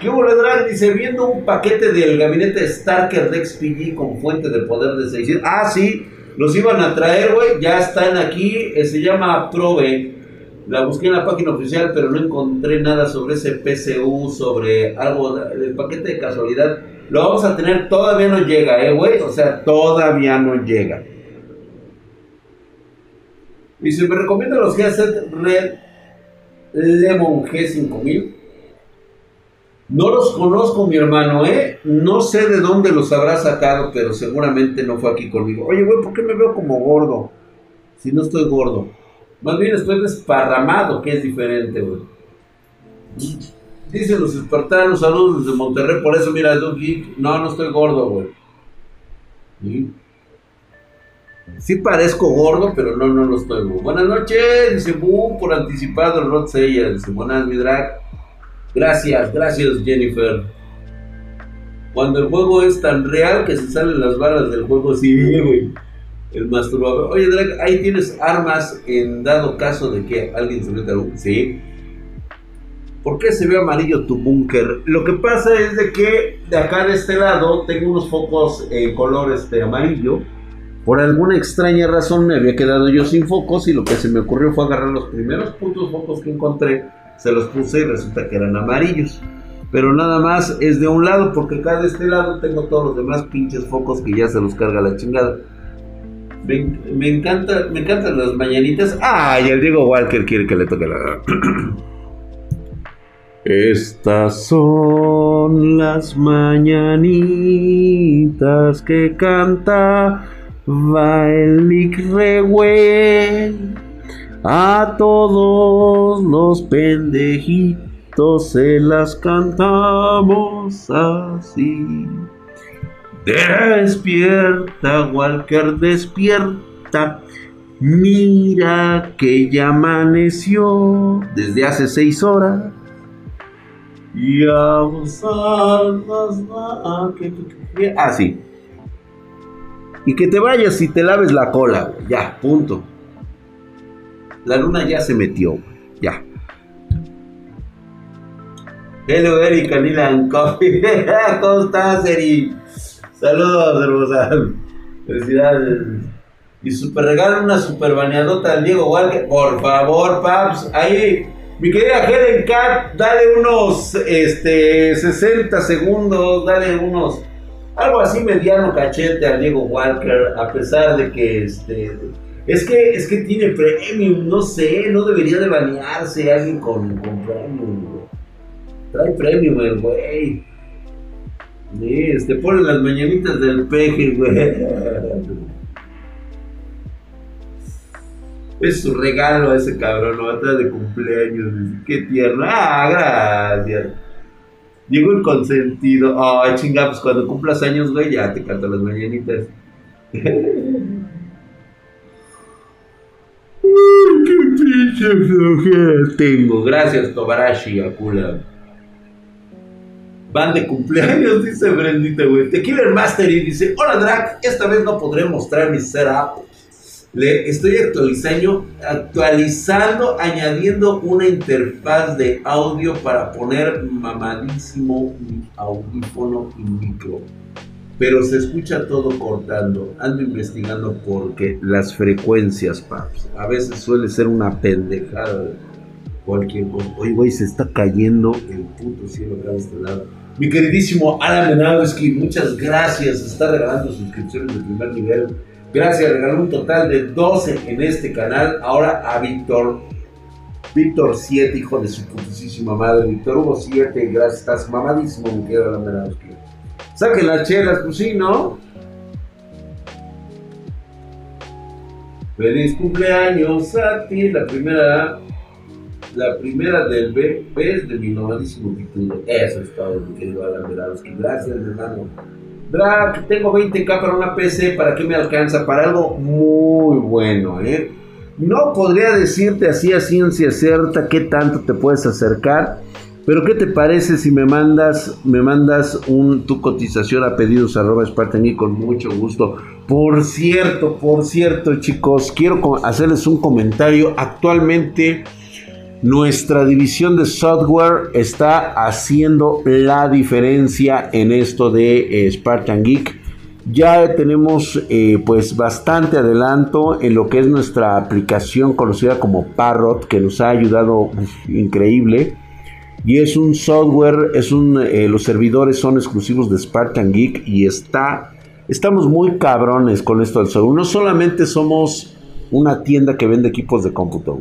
¿Qué hubo, Drag? Dice, viendo un paquete del gabinete Starker de XPG con fuente de poder de 600. Ah, sí, los iban a traer, güey. Ya están aquí. eh, se llama Probe. La busqué en la página oficial, pero no encontré nada sobre ese PCU, sobre algo, el paquete de casualidad. Lo vamos a tener, todavía no llega, eh, güey. O sea, todavía no llega. Dice, me recomienda los headset Red Lemon G5000. No los conozco, mi hermano, ¿eh? No sé de dónde los habrá sacado, pero seguramente no fue aquí conmigo. Oye, güey, ¿por qué me veo como gordo? Si no estoy gordo. Más bien estoy desparramado, que es diferente, güey. Dicen los espartanos, saludos desde Monterrey, por eso mira, Doug Geek. No, no estoy gordo, güey. ¿Sí? Parezco gordo, pero no, no lo estoy, güey. Buenas noches, dice Boom, por anticipado Rod Seiya. Dice, buenas, mi drag. Gracias, gracias, Jennifer. Cuando el juego es tan real que se salen las balas del juego, sí, güey. El masturbador. Oye, Drag, ahí tienes armas en dado caso de que alguien se meta al... Sí. ¿Por qué se ve amarillo tu búnker? Lo que pasa es de que de acá de este lado tengo unos focos en color este, amarillo. Por alguna extraña razón me había quedado yo sin focos y lo que se me ocurrió fue agarrar los primeros putos focos que encontré, se los puse y resulta que eran amarillos. Pero nada más es de un lado porque acá de este lado tengo todos los demás pinches focos que ya se los carga la chingada. Me, me encanta, me encantan las mañanitas. Ay, el Diego Walker quiere que le toque la. Estas son las mañanitas que canta Baelik Rewell. A todos los pendejitos se las cantamos así. Despierta, Walker, despierta. Mira que ya amaneció desde hace seis horas. Y Ah, sí. Y que te vayas y te laves la cola. Ya, punto. La luna ya se metió. Ya. Hello, Eric, Anilan Coffee. ¿Cómo estás, Eric? Saludos, hermosa. Felicidades. Y super regalo una super bañadota al Diego Walker. Por favor, Paps. Ahí, mi querida Helen Cat, dale unos este, 60 segundos. Dale unos. Algo así mediano cachete al Diego Walker. A pesar de que este. Es que, es que tiene premium, no sé, no debería de banearse alguien con, con premium, güey. Trae premium el güey. Sí, este, pone las mañanitas del peje, güey. Es su regalo a ese cabrón, lo va a traer de cumpleaños. Qué tierno. Ah, gracias. Llegó el consentido. Ay, chinga, pues cuando cumplas años, güey, ya te canto las mañanitas. tengo. Gracias, Tobarashi, Akula. Van de cumpleaños, dice Brendita, güey. Tequila Master y dice: Hola, Drac. Esta vez no podré mostrar mi setup. Le estoy actualizando, actualizando, añadiendo una interfaz de audio para poner mamadísimo mi audífono y micro. Pero se escucha todo cortando. Ando investigando porque las frecuencias, paps. A veces suele ser una pendejada. de Cualquier cosa. Oye, güey, se está cayendo el puto cielo acá de este lado. Mi queridísimo Alan Menowski, muchas gracias. Está regalando suscripciones de primer nivel. Gracias, regaló un total de 12 en este canal. Ahora a Víctor. Víctor 7, hijo de su putísima madre. Víctor Hugo 7, gracias. Estás mamadísimo, mi querido Alan Menowski. Saquen las chelas, pues. Feliz cumpleaños a ti, la primera, la primera del B, es de mi nomadísimo título. Eso es todo, mi querido Alan Menowski. Gracias, hermano. Drag, tengo 20k para una PC, ¿para qué me alcanza? Para algo muy bueno, ¿eh? No podría decirte así a ciencia cierta qué tanto te puedes acercar, pero ¿qué te parece si me mandas, me mandas un, tu cotización a pedidos arroba Spartan y con mucho gusto? Por cierto, por cierto, chicos, quiero hacerles un comentario. Actualmente nuestra división de software está haciendo la diferencia en esto de eh, Spartan Geek. Ya tenemos eh, pues bastante adelanto en lo que es nuestra aplicación conocida como Parrot, que nos ha ayudado increíble. Y es un software, es un, eh, los servidores son exclusivos de Spartan Geek y está, estamos muy cabrones con esto del software. No solamente somos una tienda que vende equipos de cómputo,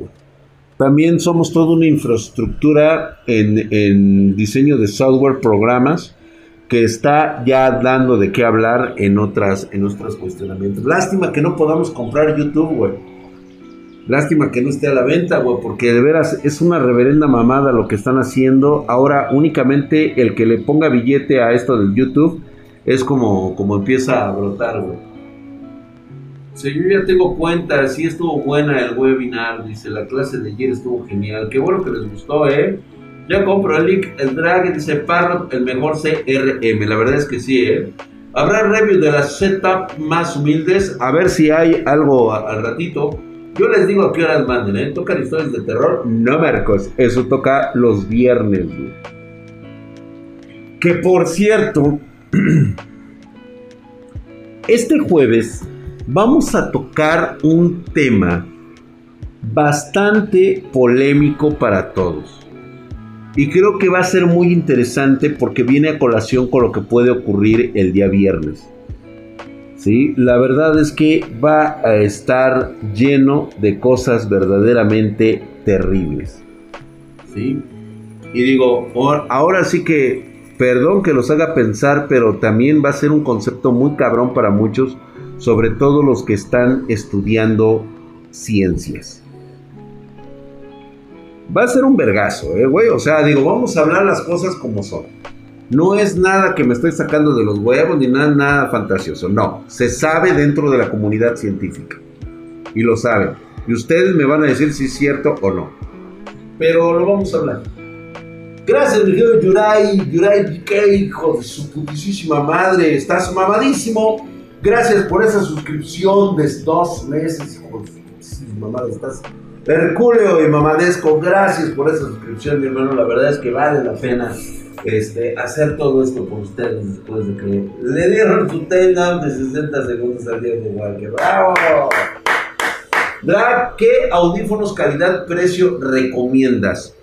También somos toda una infraestructura en, en diseño de software, programas que está ya dando de qué hablar en otras en otros cuestionamientos. Lástima que no podamos comprar YouTube, güey. Lástima que no esté a la venta, güey, porque de veras es una reverenda mamada lo que están haciendo. Ahora únicamente el que le ponga billete a esto del YouTube es como, como empieza a brotar, güey. Si yo ya tengo cuenta, sí estuvo buena el webinar, dice, la clase de ayer estuvo genial. Qué bueno que les gustó, ¿eh? Ya compro el link, el drag, dice Parrot, el mejor CRM. La verdad es que sí, ¿eh? Habrá reviews de las setup más humildes. A ver si hay algo al ratito. Yo les digo a qué horas manden, ¿eh? Tocan historias de terror. No, Marcos. Eso toca los viernes. Que por cierto, este jueves vamos a tocar un tema bastante polémico para todos. Y creo que va a ser muy interesante porque viene a colación con lo que puede ocurrir el día viernes. ¿Sí? La verdad es que va a estar lleno de cosas verdaderamente terribles. ¿Sí? Y digo, ahora sí que, perdón que los haga pensar, pero también va a ser un concepto muy cabrón para muchos, sobre todo los que están estudiando ciencias. Va a ser un vergazo, eh, güey. O sea, digo, vamos a hablar las cosas como son. No es nada que me estoy sacando de los huevos ni nada, nada fantasioso. No, se sabe dentro de la comunidad científica. Y lo saben. Y ustedes me van a decir si es cierto o no. Pero lo vamos a hablar. Gracias, mi querido Yurai, Yurai BK, hijo de su putísima madre. Estás mamadísimo. Gracias por esa suscripción de dos meses, hijo de su madre. Estás Herculeo y Mamadesco, gracias por esa suscripción, mi hermano. La verdad es que vale la pena este, hacer todo esto por ustedes después de que le dieron su takedown de 60 segundos al Diego Walker. ¡Bravo! ¿qué audífonos calidad-precio recomiendas?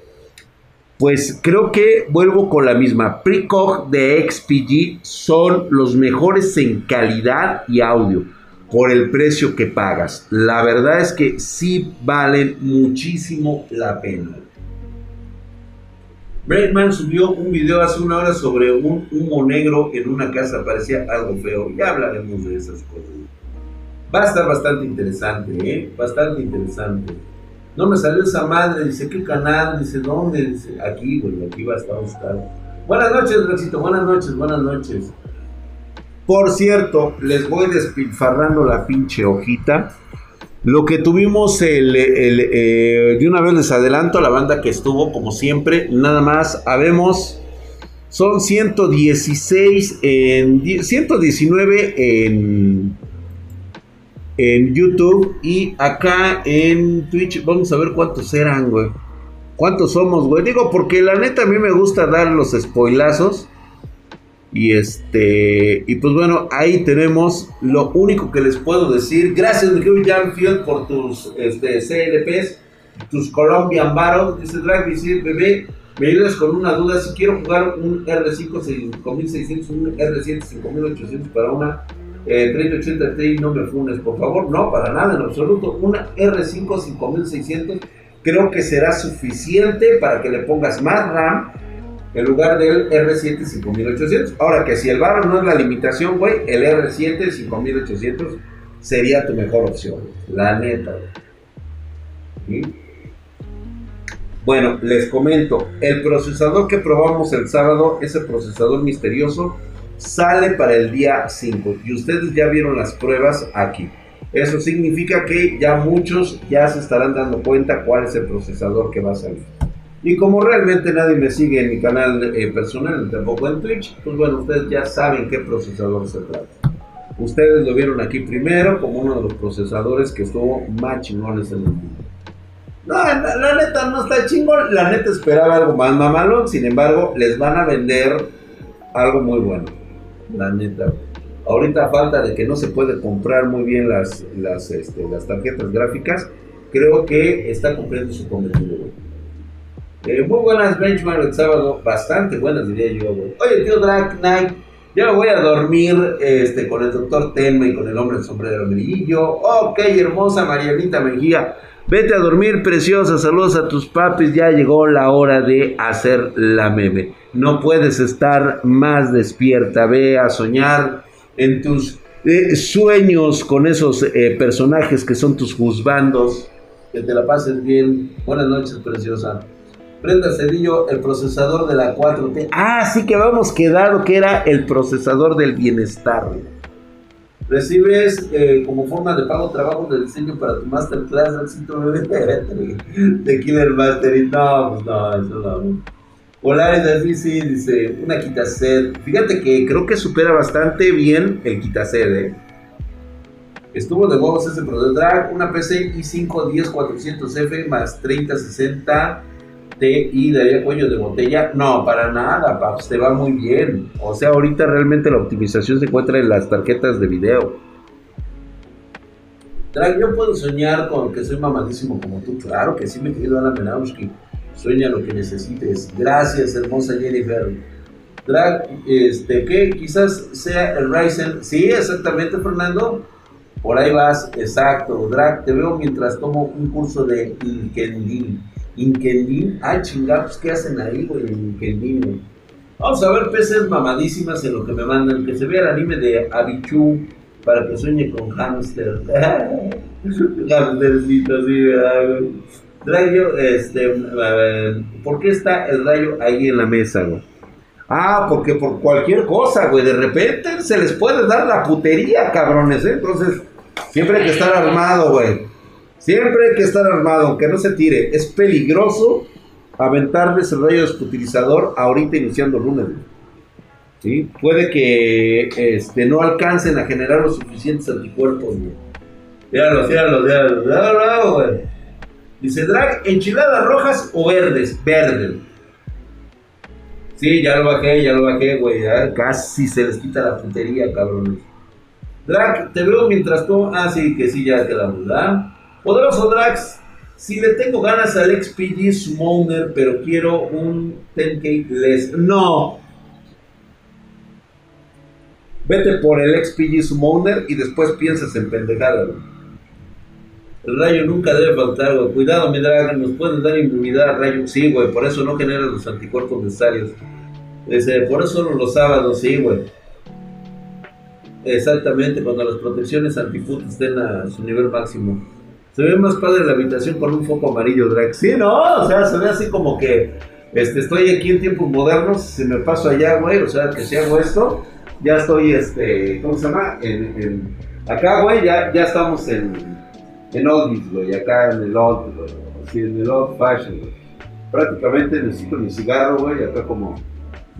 Pues creo que vuelvo con la misma. Precog de XPG son los mejores en calidad y audio por el precio que pagas. La verdad es que sí valen muchísimo la pena. Breakman subió un video hace una hora sobre un humo negro en una casa, parecía algo feo. Ya hablaremos de esas cosas. Va a estar bastante interesante, ¿eh? Bastante interesante. No me salió esa madre, dice, ¿qué canal? Dice, ¿dónde? Dice, aquí, güey, aquí va a estar. Buenas noches, Rexito, buenas noches, buenas noches. Por cierto, les voy despilfarrando la pinche hojita. Lo que tuvimos eh, de una vez les adelanto a la banda que estuvo como siempre, nada más, habemos son 116 en 119 en en YouTube y acá en Twitch vamos a ver cuántos eran, güey. ¿Cuántos somos, güey? Digo porque la neta a mí me gusta dar los spoilazos. Y este, y pues bueno, ahí tenemos lo único que les puedo decir. Gracias, Miguel Janfield, por tus este, CLPs, tus Colombian Battles. Dice Drag bebé, me ayudas con una duda. Si quiero jugar un R5 5600, un R7 5800 para una eh, 3080 Ti, no me funes, por favor. No, para nada, en absoluto. Una R5 5600 creo que será suficiente para que le pongas más RAM en lugar del R7 5800. Ahora que si el barro no es la limitación, güey, el R7 5800 sería tu mejor opción. La neta, Bueno, les comento, el procesador que probamos el sábado, ese procesador misterioso, sale para el día 5 y ustedes ya vieron las pruebas aquí. Eso significa que ya muchos ya se estarán dando cuenta cuál es el procesador que va a salir. Y como realmente nadie me sigue en mi canal eh, personal, tampoco en Twitch, pues bueno, ustedes ya saben qué procesador se trata. Ustedes lo vieron aquí primero como uno de los procesadores que estuvo más chingones en el mundo. No, la, neta no está chingón. La neta esperaba algo más mamalón. Sin embargo, les van a vender algo muy bueno. La neta. Ahorita falta de que no se puede comprar muy bien las, las, este, las tarjetas gráficas. Creo que está cumpliendo su cometido, eh, muy buenas benchmark el sábado, bastante buenas diría yo, Oye, tío Drag Knight, ya me voy a dormir este, con el doctor Tenma y con el hombre del sombrero amarillo. Ok, hermosa Marianita Mejía. Vete a dormir, preciosa. Saludos a tus papis. Ya llegó la hora de hacer la meme. No puedes estar más despierta. Ve a soñar en tus eh, sueños con esos eh, personajes que son tus juzbandos. Que te la pases bien. Buenas noches, preciosa. Brenda Cedillo, el procesador de la 4T. Ah, sí que habíamos quedado que era el procesador del bienestar. Recibes eh, como forma de pago trabajo de diseño para tu masterclass de Killer Master. No, pues no, eso no. Polaris sí, dice, una quitaset. Fíjate que creo que supera bastante bien el quitaset, eh. Estuvo de huevos ese producto. Drag, una PC i5 10400F más 3060 y daría cuello de botella. No, para nada, paps, te va muy bien. O sea, ahorita realmente la optimización se encuentra en las tarjetas de video. Drag, yo puedo soñar con que soy mamadísimo como tú. Claro que sí, me querido Ana Menauski. Sueña lo que necesites. Gracias, hermosa Jennifer. Drag, este, ¿qué? Quizás sea el Ryzen. Sí, exactamente, Fernando. Por ahí vas, exacto. Drag, te veo mientras tomo un curso de Inkendin. Inkendin, ay chingados, ¿qué hacen ahí, güey, en Inkendin, Vamos a ver peces mamadísimas en lo que me mandan. Que se vea el anime de Abichu para que sueñe con hamster. Hamstercito, sí, ¿verdad, Rayo, este, ¿por qué está el rayo ahí en la mesa, güey? Ah, porque por cualquier cosa, güey, de repente se les puede dar la putería, cabrones, ¿eh? Entonces, siempre hay que estar armado, güey. Siempre hay que estar armado, aunque no se tire. Es peligroso aventarles el rayo desputilizador ahorita iniciando lunes. ¿Sí? Puede que este, no alcancen a generar los suficientes anticuerpos. Míralo, míralo, míralo, güey. Dice Drag, enchiladas rojas o verdes. Verdes. Sí, ya lo bajé, ya lo bajé, güey. Casi se les quita la puntería, cabrones. Drag, te veo mientras tú. Ah, sí, que sí, ya quedamos, ¿verdad? Poderoso Drax, si le tengo ganas al XPG Summoner, pero quiero un 10k less. No. Vete por el XPG Summoner y después piensas en pendejada. El rayo nunca debe faltar, güey. Cuidado, mi drag, nos pueden dar inmunidad al rayo. Sí, güey, por eso no generas los anticuerpos necesarios. por eso solo los sábados, sí, güey. Exactamente, cuando las protecciones antifut estén a su nivel máximo. Se ve más padre la habitación con un foco amarillo, Drake. Sí, no, o sea, se ve así como que este, estoy aquí en tiempos modernos, si me paso allá, güey, o sea, que si hago esto, ya estoy, este, ¿cómo se llama? En, acá, güey, ya, ya estamos en, en oldies, güey, acá en el old, güey, así en el old fashion, güey. Prácticamente necesito mi cigarro, güey, acá como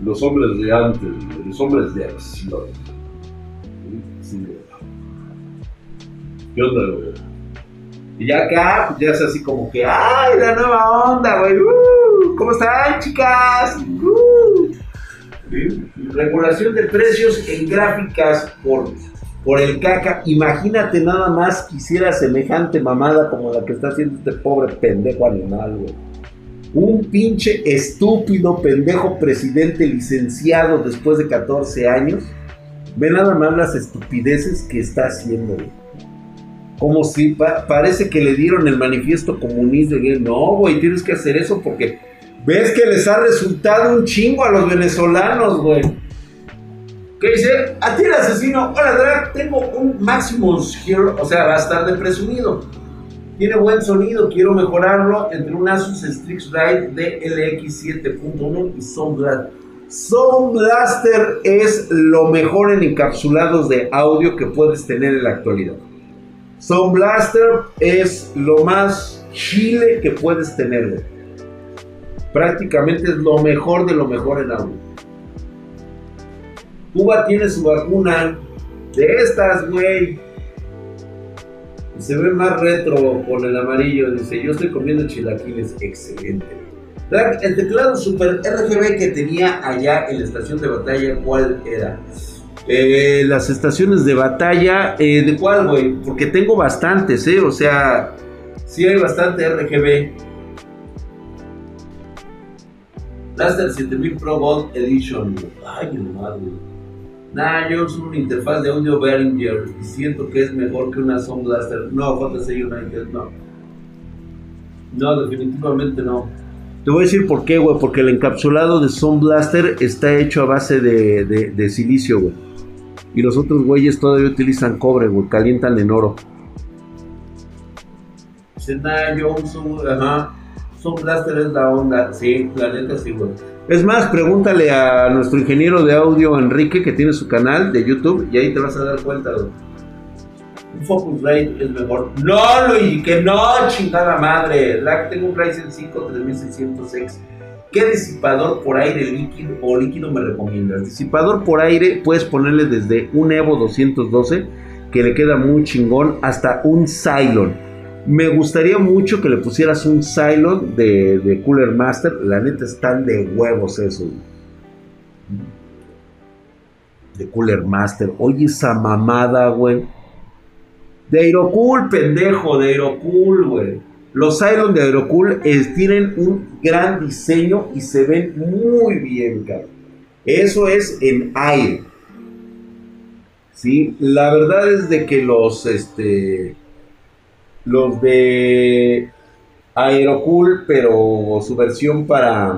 los hombres de antes, los hombres de acción. ¿Qué onda, güey? Y ya acá, pues ya es así como que, ¡ay, la nueva onda, güey! Uh, ¿Cómo están, chicas? Uh. Regulación de precios en gráficas por, por el caca. Imagínate nada más que hiciera semejante mamada como la que está haciendo este pobre pendejo animal, güey. Un pinche estúpido pendejo presidente licenciado después de 14 años. Ve nada más las estupideces que está haciendo, güey como si parece que le dieron el manifiesto comunista. Y no, güey, tienes que hacer eso porque ves que les ha resultado un chingo a los venezolanos, güey. ¿Qué dice? A ti el asesino. Hola, Drag, tengo un Maximus Hero, o sea, va a estar de presumido. Tiene buen sonido, quiero mejorarlo entre un Asus Strix Ride DLX 7.1 y Sound Blaster. Sound Blaster es lo mejor en encapsulados de audio que puedes tener en la actualidad. Sound Blaster es lo más chile que puedes tener, Prácticamente es lo mejor de lo mejor en audio. Cuba tiene su vacuna de estas, güey. Se ve más retro con el amarillo. Dice, yo estoy comiendo chilaquiles. Excelente. El teclado Super RGB que tenía allá en la estación de batalla, ¿cuál era? Eh, las estaciones de batalla, eh, ¿de cuál, güey? Porque tengo bastantes, ¿eh? O sea, sí hay bastante RGB. Blaster 7000 Pro Gold Edition. Ay, mi madre. Nah, yo uso una interfaz de audio Behringer y siento que es mejor que una Sound Blaster. No, JC United, no. No, definitivamente no. Te voy a decir por qué, güey. Porque el encapsulado de Sound Blaster está hecho a base de, de, silicio, güey. Y los otros güeyes todavía utilizan cobre, güey. Calientan en oro. Yo uso, ajá. Sound Blaster es la onda. Sí, la neta sí, güey. Es más, pregúntale a nuestro ingeniero de audio Enrique que tiene su canal de YouTube y ahí te vas a dar cuenta. Un Focusrite es mejor. No, Luigi, que no, chingada madre. La, tengo un Ryzen 5 3600X. ¿Qué disipador por aire líquido o líquido me recomiendas? Disipador por aire puedes ponerle desde un Evo 212 que le queda muy chingón hasta un Cylon me gustaría mucho que le pusieras un Cylon de, Cooler Master. La neta están de huevos eso. De Cooler Master. Oye esa mamada, güey. De Aerocool, pendejo, de Aerocool, güey. Los Cylon de Aerocool tienen un gran diseño y se ven muy bien, cabrón. Eso es en aire. Sí, la verdad es de que los, este, los de Aerocool, pero su versión para,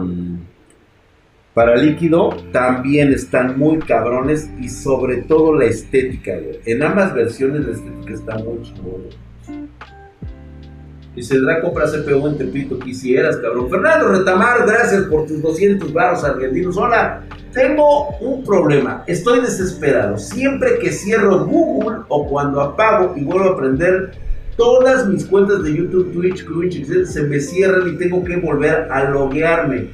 para líquido también están muy cabrones y sobre todo la estética. En ambas versiones la estética está muy chingona. Dice, la compra CPU en Tepito, quisieras, cabrón. Fernando Retamar, gracias por tus 200 baros argentinos. Hola, tengo un problema. Estoy desesperado. Siempre que cierro Google o cuando apago y vuelvo a prender Todas mis cuentas de YouTube, Twitch, Twitch, se me cierran y tengo que volver a loguearme.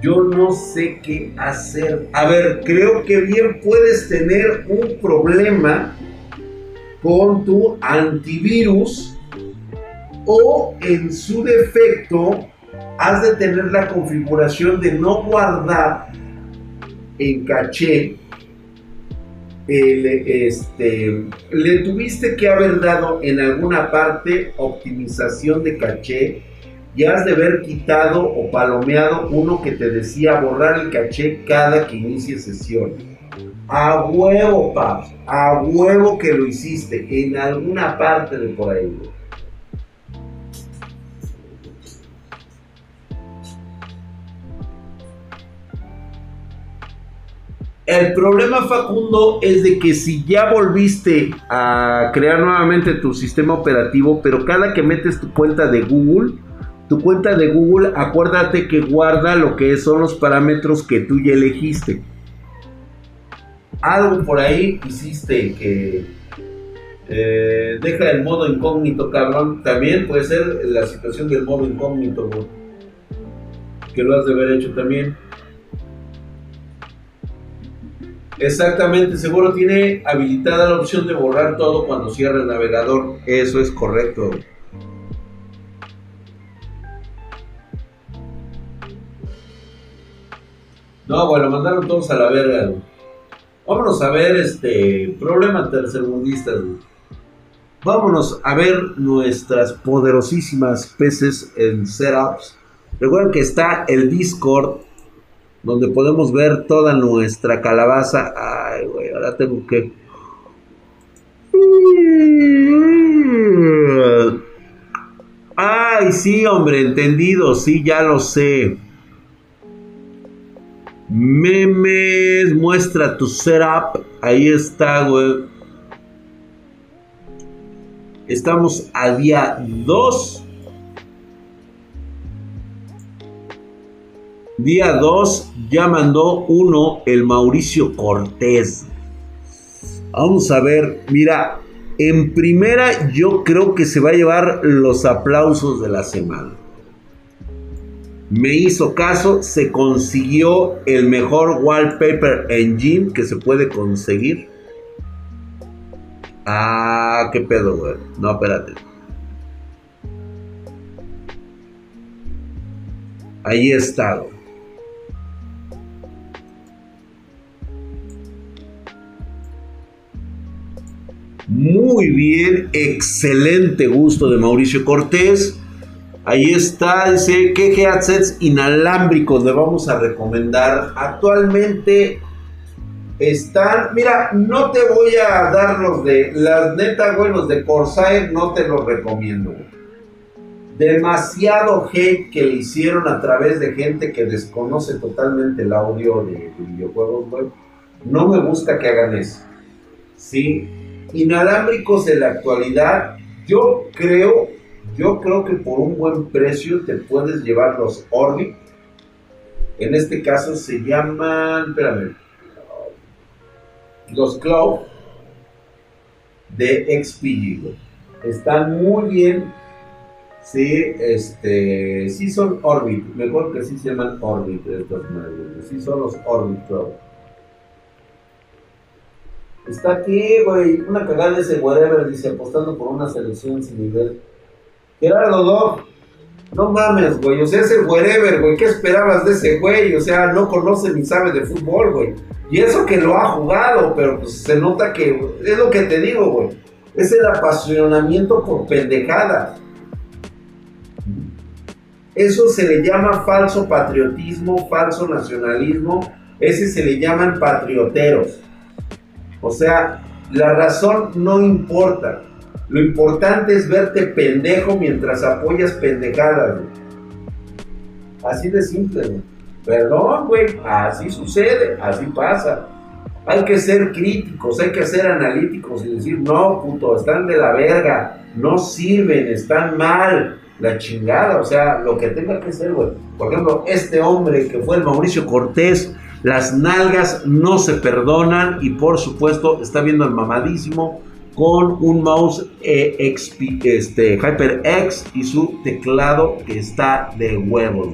Yo no sé qué hacer. A ver, creo que bien puedes tener un problema con tu antivirus o en su defecto has de tener la configuración de no guardar en caché este, le tuviste que haber dado en alguna parte optimización de caché y has de haber quitado o palomeado uno que te decía borrar el caché cada que inicie sesión. A huevo, paps, a huevo que lo hiciste en alguna parte de por ahí. El problema, Facundo, es de que si ya volviste a crear nuevamente tu sistema operativo, pero cada que metes tu cuenta de Google, tu cuenta de Google, acuérdate que guarda lo que son los parámetros que tú ya elegiste. Algo por ahí hiciste que eh, deja el modo incógnito, cabrón. También puede ser la situación del modo incógnito, Que lo has de haber hecho también. Exactamente, seguro tiene habilitada la opción de borrar todo cuando cierre el navegador. Eso es correcto. No, bueno, mandaron todos a la verga. Vámonos a ver este problema tercermundista. Vámonos a ver nuestras poderosísimas peces en setups. Recuerden que está el Discord donde podemos ver toda nuestra calabaza. Ay, güey, ahora tengo que... Ay, sí, hombre, entendido, sí, ya lo sé. Memes, muestra tu setup. Ahí está, güey. Estamos a día 2 Día 2 ya mandó uno el Mauricio Cortés. Vamos a ver, mira, en primera yo creo que se va a llevar los aplausos de la semana. Me hizo caso, se consiguió el mejor wallpaper engine que se puede conseguir. Ah, qué pedo, güey. No, espérate. Ahí está. Muy bien, excelente gusto de Mauricio Cortés. Ahí está, dice, ¿qué headsets inalámbricos le vamos a recomendar? Actualmente están, mira, no te voy a dar los de, las neta, güey, los de Corsair no te los recomiendo, Demasiado hate que le hicieron a través de gente que desconoce totalmente el audio de, de videojuegos. No me gusta que hagan eso. Sí, inalámbricos en la actualidad, yo creo, yo creo que por un buen precio te puedes llevar los Orbit. En este caso se llaman, espérame, los Cloud de XPG. Están muy bien. Sí, este, sí son Orbit, mejor que sí se llaman Orbit estos Sí son los Orbit Cloud. Está aquí, güey, una cagada de ese whatever, dice, apostando por una selección sin nivel. Gerardo Dog, no mames, güey, o sea, ese whatever, güey, ¿qué esperabas de ese güey? O sea, no conoce ni sabe de fútbol, güey. Y eso que lo ha jugado, pero pues se nota que, es lo que te digo, güey, es el apasionamiento por pendejadas. Eso se le llama falso patriotismo, falso nacionalismo, ese se le llaman patrioteros. O sea, la razón no importa. Lo importante es verte pendejo mientras apoyas pendejadas, Así de simple, güey. Perdón, güey. Así sucede, así pasa. Hay que ser críticos, hay que ser analíticos y decir, no, puto, están de la verga, no sirven, están mal, la chingada, o sea, lo que tenga que ser, güey. Por ejemplo, este hombre que fue el Mauricio Cortés, las nalgas no se perdonan y por supuesto está viendo el mamadísimo con un mouse eh, este, HyperX y su teclado que está de huevos,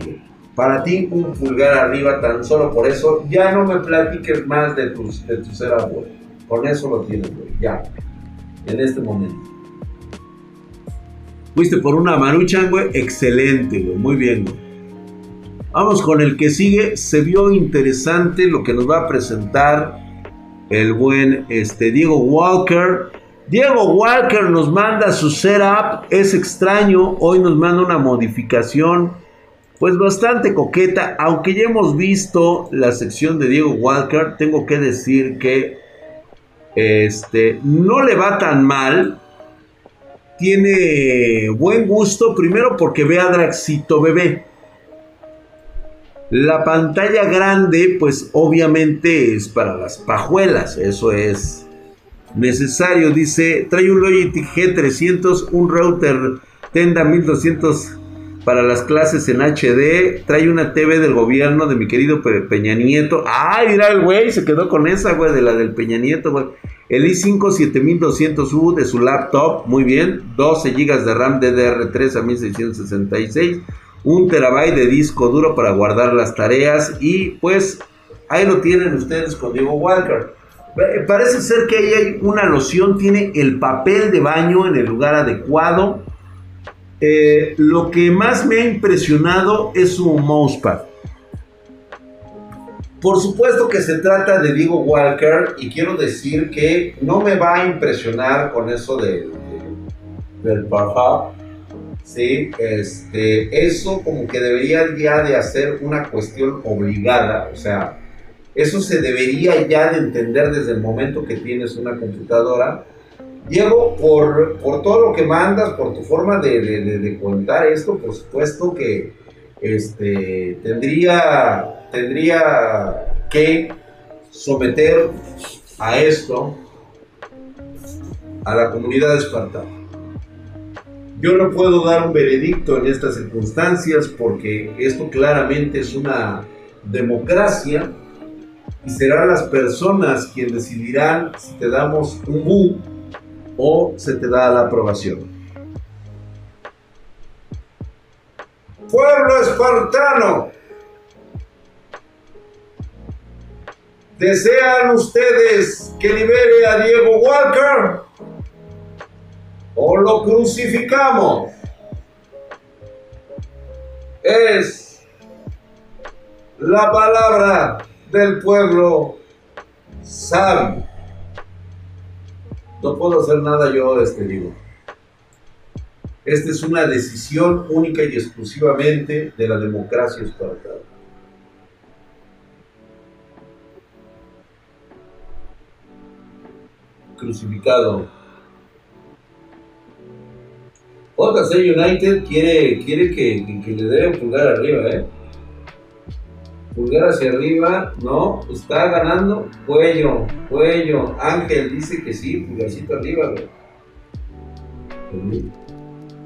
Para ti un pulgar arriba tan solo por eso, ya no me platiques más de tus, de tus Con eso lo tienes, güey. Ya. En este momento. Fuiste por una maruchan, güey. Excelente, güey. Muy bien, güey. Vamos con el que sigue. Se vio interesante lo que nos va a presentar el buen este, Diego Walker. Diego Walker nos manda su setup. Es extraño. Hoy nos manda una modificación. Pues bastante coqueta. Aunque ya hemos visto la sección de Diego Walker. Tengo que decir que este, no le va tan mal. Tiene buen gusto. Primero porque ve a Draxito Bebé. La pantalla grande, pues obviamente es para las pajuelas, eso es necesario. Dice, trae un Logitech G300, un router Tenda 1200 para las clases en HD, trae una TV del gobierno de mi querido Peña Nieto. Ay, mira el güey, se quedó con esa, güey, de la del Peña Nieto. El i5 7200U de su laptop, muy bien. 12 GB de RAM DDR3 a 1666 un terabyte de disco duro para guardar las tareas y pues ahí lo tienen ustedes con Diego Walker. Parece ser que ahí hay una loción, tiene el papel de baño en el lugar adecuado. Eh, lo que más me ha impresionado es su mousepad. Por supuesto que se trata de Diego Walker y quiero decir que no me va a impresionar con eso de, del Barhab ¿sí? Este, eso como que debería ya de hacer una cuestión obligada, o sea, eso se debería ya de entender desde el momento que tienes una computadora. Diego, por, por todo lo que mandas, por tu forma de, de, contar esto, por supuesto que este, tendría, tendría que someter a esto a la comunidad espartana. Yo no puedo dar un veredicto en estas circunstancias porque esto claramente es una democracia y serán las personas quienes decidirán si te damos un bu o se te da la aprobación. Pueblo espartano, ¿desean ustedes que libere a Diego Walker? O lo crucificamos. Es la palabra del pueblo sabio. No puedo hacer nada yo, este digo. Esta es una decisión única y exclusivamente de la democracia espartana. Crucificado. JC United quiere, quiere que, le dé pulgar arriba, ¿eh? Pulgar hacia arriba, no, está ganando. Cuello, cuello. Ángel dice que sí, pulgarcito arriba, güey.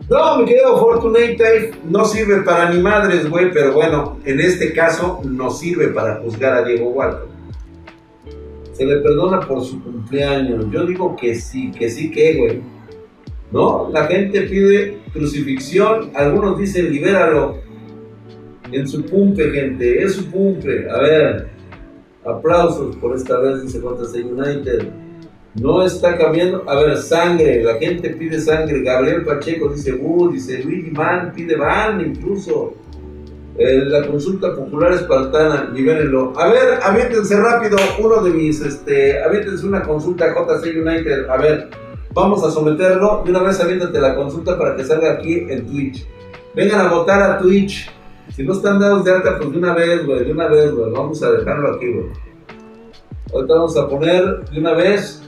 No, mi querido Fortunate no sirve para ni madres, güey, pero bueno, en este caso no sirve para juzgar a Diego Walker. Se le perdona por su cumpleaños. Yo digo que sí, que sí, que, güey. ¿No? La gente pide crucifixión, algunos dicen libéralo. En su pumpe, gente, es su pumpe. A ver, aplausos por esta vez, dice JC United. No está cambiando. A ver, sangre. La gente pide sangre. Gabriel Pacheco dice uh, dice Luigi Man pide van incluso. Eh, la consulta popular espartana, libérenlo. A ver, aviéntense rápido uno de mis, este, aviéntense una consulta JC United. A ver, vamos a someterlo. De una vez aviéntate la consulta para que salga aquí en Twitch. Vengan a votar a Twitch. Si no están dados de alta, pues de una vez, güey, de una vez, güey. Vamos a dejarlo aquí, güey. Ahorita vamos a poner de una vez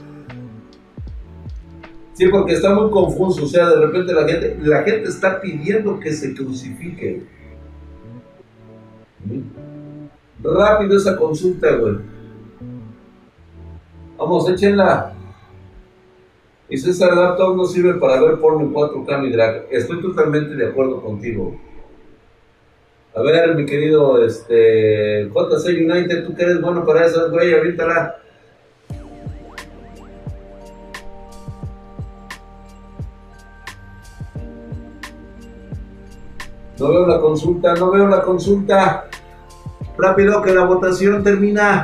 Sí, porque está muy confuso, o sea, de repente la gente, la gente está pidiendo que se crucifique. Rápido esa consulta, güey. Vamos, échenla. Y César Laptop no sirve para ver porno en 4K, mi drag. Estoy totalmente de acuerdo contigo. A ver, mi querido este, JC United, tú que eres bueno para esas, güey, la. No veo la consulta, no veo la consulta. Rápido que la votación termina.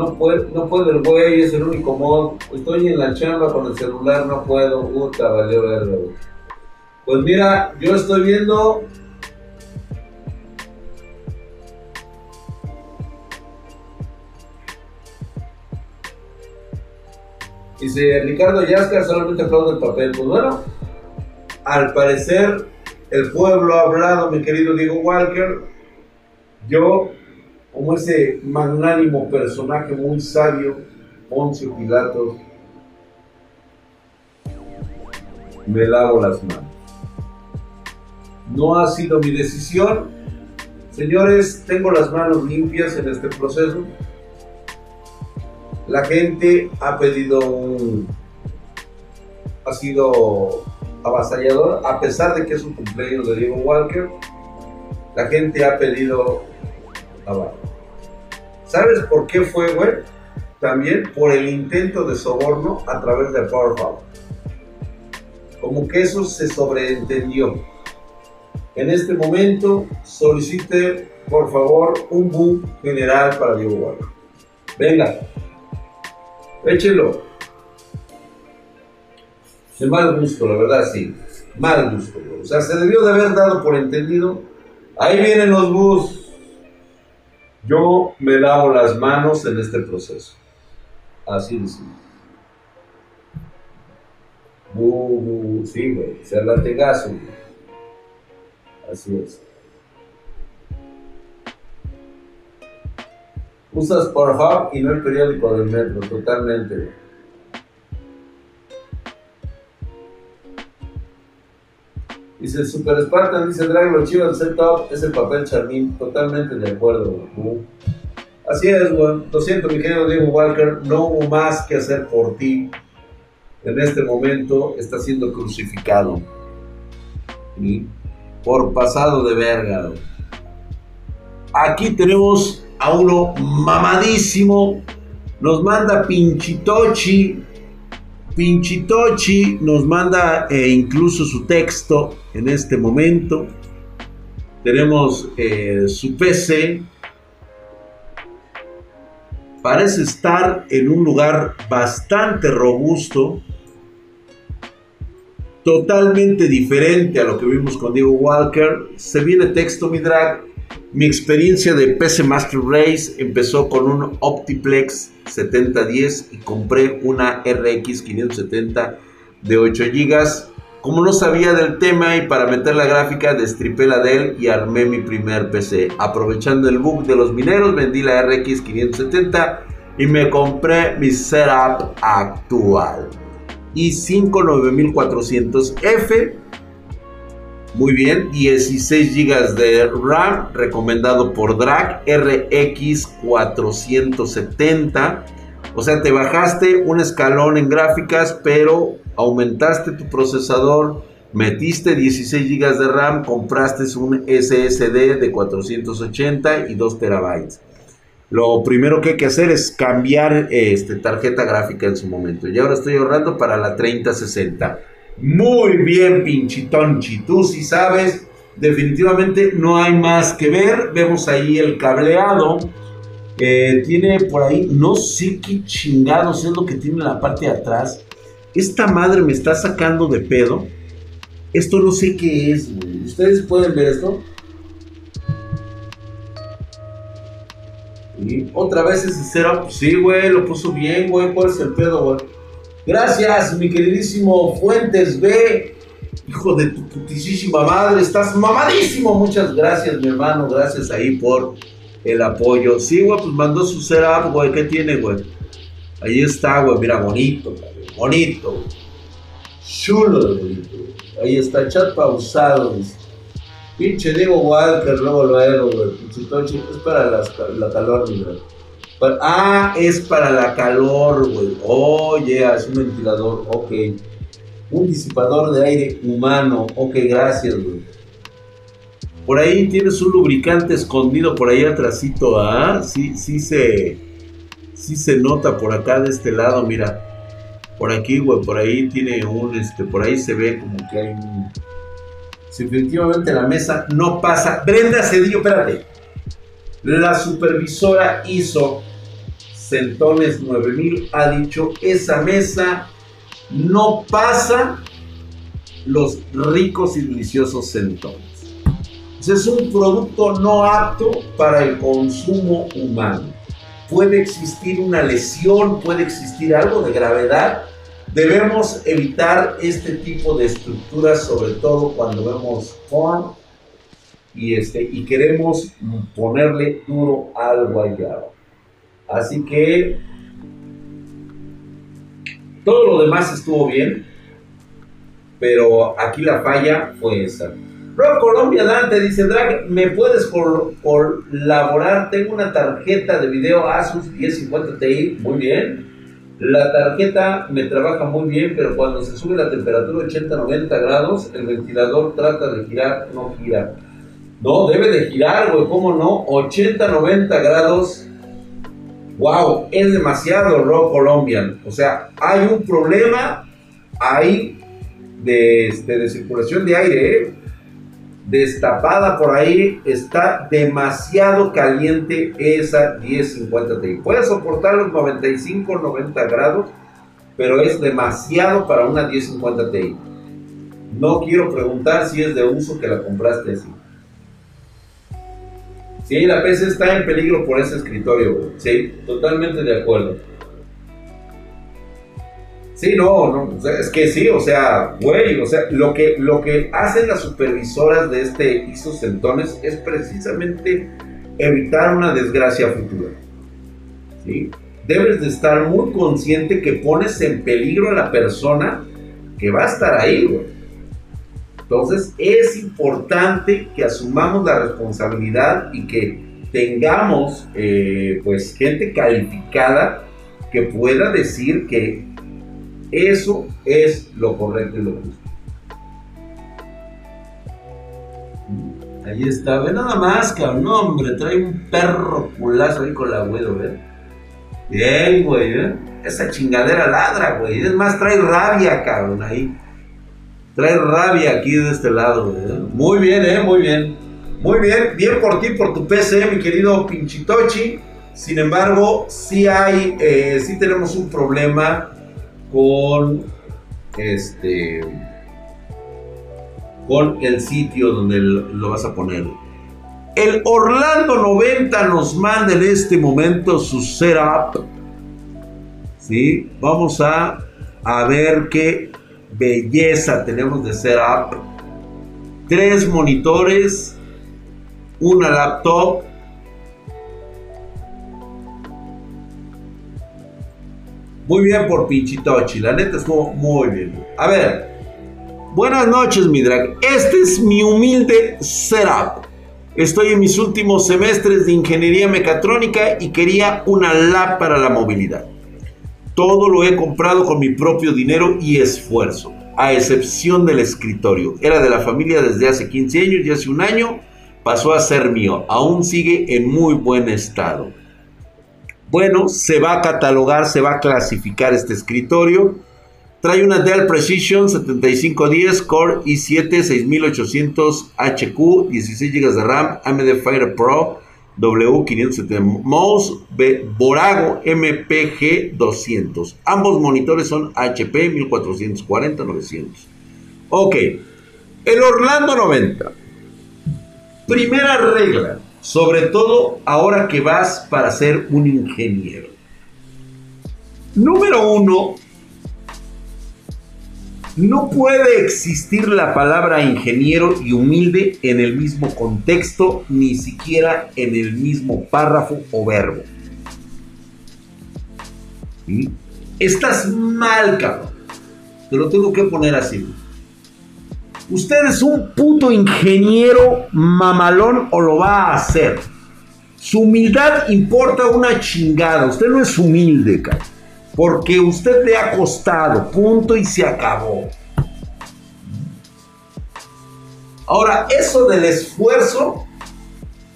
No puede, no puede el güey, es el único modo. Estoy en la chamba con el celular, no puedo. Puta, valió verga, Pues mira, yo estoy viendo Dice Ricardo Yascar solamente aplaude el papel. Pues bueno, al parecer el pueblo ha hablado, mi querido Diego Walker. Yo, como ese magnánimo personaje muy sabio, Poncio Pilatos, me lavo las manos. No ha sido mi decisión. Señores, tengo las manos limpias en este proceso la gente ha pedido un... ha sido avasallador, a pesar de que es un cumpleaños de Diego Walker, la gente ha pedido abajo. ¿Sabes por qué fue, güey? También por el intento de soborno a través de Powerful. Como que eso se sobreentendió. En este momento solicite, por favor, un boom general para Diego Walker. Venga, Échelo. De mal gusto, la verdad, sí. Mal gusto. O sea, se debió de haber dado por entendido. Ahí vienen los bus. Yo me lavo las manos en este proceso. Así de simple. Bu, sí, güey. Se lategazo, Así es. Usas Pornhub y no el periódico del metro, totalmente. Dice Super Spartan, dice Drag, lo chido del setup es el papel charmín, totalmente de acuerdo. Así es, güey. Lo siento, mi querido Diego Walker, no hubo más que hacer por ti. En este momento está siendo crucificado. Por pasado de verga. Aquí tenemos a uno mamadísimo. Nos manda Pinchitochi. Pinchitochi nos manda eh, incluso su texto en este momento. Tenemos eh, su PC. parece estar en un lugar bastante robusto, totalmente diferente a lo que vimos con Diego Walker. Se viene texto, mi drag. Mi experiencia de PC Master Race empezó con un Optiplex 7010 y compré una RX 570 de 8 GB. Como no sabía del tema y para meter la gráfica, destripé la Dell y armé mi primer PC. Aprovechando el bug de los mineros, vendí la RX 570 y me compré mi setup actual. i5 9400F. Muy bien, 16 GB de RAM, recomendado por Drag RX 470 o sea, te bajaste un escalón en gráficas, pero aumentaste tu procesador, metiste 16 GB de RAM, compraste un SSD de 480 y 2 terabytes. Lo primero que hay que hacer es cambiar este, tarjeta gráfica en su momento. Y ahora estoy ahorrando para la 3060. Muy bien, pinchitonchi. Tú sí sabes. Definitivamente no hay más que ver. Vemos ahí el cableado tiene por ahí, no sé qué chingados es lo que tiene en la parte de atrás. Esta madre me está sacando de pedo. Esto no sé qué es, ¿Ustedes pueden ver esto? Y otra vez ese cero. Sí, güey, lo puso bien, güey. ¿Cuál es el pedo, güey? Gracias, mi queridísimo Fuentes B. Hijo de tu putísima madre, estás mamadísimo. Muchas gracias, mi hermano. Gracias ahí por el apoyo. Sí, güey, pues mandó su setup, güey. ¿Qué tiene, güey? Ahí está, güey. Mira, bonito, güey. Bonito, Chulo, güey. Ahí está, chat pausado, Pinche Diego Walker, luego lo güey. Es para la calor, mi Ah, es para la calor, güey. Oh, yeah, es un ventilador. Ok. Un disipador de aire humano. Ok, gracias, güey. Por ahí tienes un lubricante escondido por ahí atrásito, ¿ah? Sí, sí se, sí se nota por acá de este lado, mira. Por aquí, güey, por ahí tiene un, este, por ahí se ve como que hay un... Si definitivamente la mesa no pasa. Brenda Cedillo, espérate. La supervisora hizo Centones 9000 ha dicho, esa mesa no pasa los ricos y deliciosos centones es un producto no apto para el consumo humano. Puede existir una lesión, puede existir algo de gravedad. Debemos evitar este tipo de estructuras, sobre todo cuando vemos porn y, este, y queremos ponerle duro algo allá. Así que todo lo demás estuvo bien, pero aquí la falla fue esa. Rock Colombia Dante dice, Drag, ¿me puedes colaborar? Tengo una tarjeta de video Asus 1050 Ti, muy bien. La tarjeta me trabaja muy bien, pero cuando se sube la temperatura 80-90 grados, el ventilador trata de girar, no gira. No, debe de girar, güey, ¿cómo no? 80-90 grados. Wow, es demasiado Rock Colombian. O sea, hay un problema ahí de, este, de circulación de aire, ¿eh? destapada por ahí, está demasiado caliente esa 1050 Ti. Puede soportar los 95, 90 grados, pero es demasiado para una 1050 Ti. No quiero preguntar si es de uso que la compraste así. Sí, la PC está en peligro por ese escritorio, Sí, totalmente de acuerdo. Sí, no, no, es que sí, o sea, güey, o sea, lo que, lo que hacen las supervisoras de este ISO Centones es precisamente evitar una desgracia futura. ¿sí? Debes de estar muy consciente que pones en peligro a la persona que va a estar ahí, güey. Entonces es importante que asumamos la responsabilidad y que tengamos, eh, pues, gente calificada que pueda decir que eso es lo correcto y lo justo. Ahí está, ve nada más, cabrón. No, hombre, trae un perro culazo ahí con la abuelo, ¿ve? Bien, güey, ¿eh? Esa chingadera ladra, güey. Es más, trae rabia, cabrón, ahí. Trae rabia aquí de este lado, güey. Muy bien, ¿eh? Muy bien. Muy bien, bien por ti, por tu PC, mi querido Pinchitochi. Sin embargo, sí hay, eh, sí tenemos un problema con este con el sitio donde lo vas a poner. El Orlando 90 nos manda en este momento su setup. ¿Sí? Vamos a, a ver qué belleza tenemos de setup. Tres monitores, una laptop. Muy bien por Pinchitochi, la neta estuvo muy bien. A ver, Buenas noches, mi drag. Este es mi humilde setup. Estoy en mis últimos semestres de ingeniería mecatrónica y quería una lab para la movilidad. Todo lo he comprado con mi propio dinero y esfuerzo, a excepción del escritorio. Era de la familia desde hace 15 años y hace un año pasó a ser mío. Aún sigue en muy buen estado. Bueno, se va a catalogar, se va a clasificar este escritorio Trae una Dell Precision 7510 Core i7 6800 HQ, 16 GB de RAM, AMD Fire Pro W570 mouse Borago MPG 200. Ambos monitores son HP 1440 900. Ok, el Orlando 90. Primera regla, sobre todo ahora que vas para ser un ingeniero. Número uno, no puede existir la palabra ingeniero y humilde en el mismo contexto, ni siquiera en el mismo párrafo o verbo. Estás mal, cabrón. Te lo tengo que poner así. Usted es un puto ingeniero mamalón o lo va a hacer. Su humildad importa una chingada. Usted no es humilde, cabrón. Porque usted le ha costado, punto y se acabó. Ahora, eso del esfuerzo,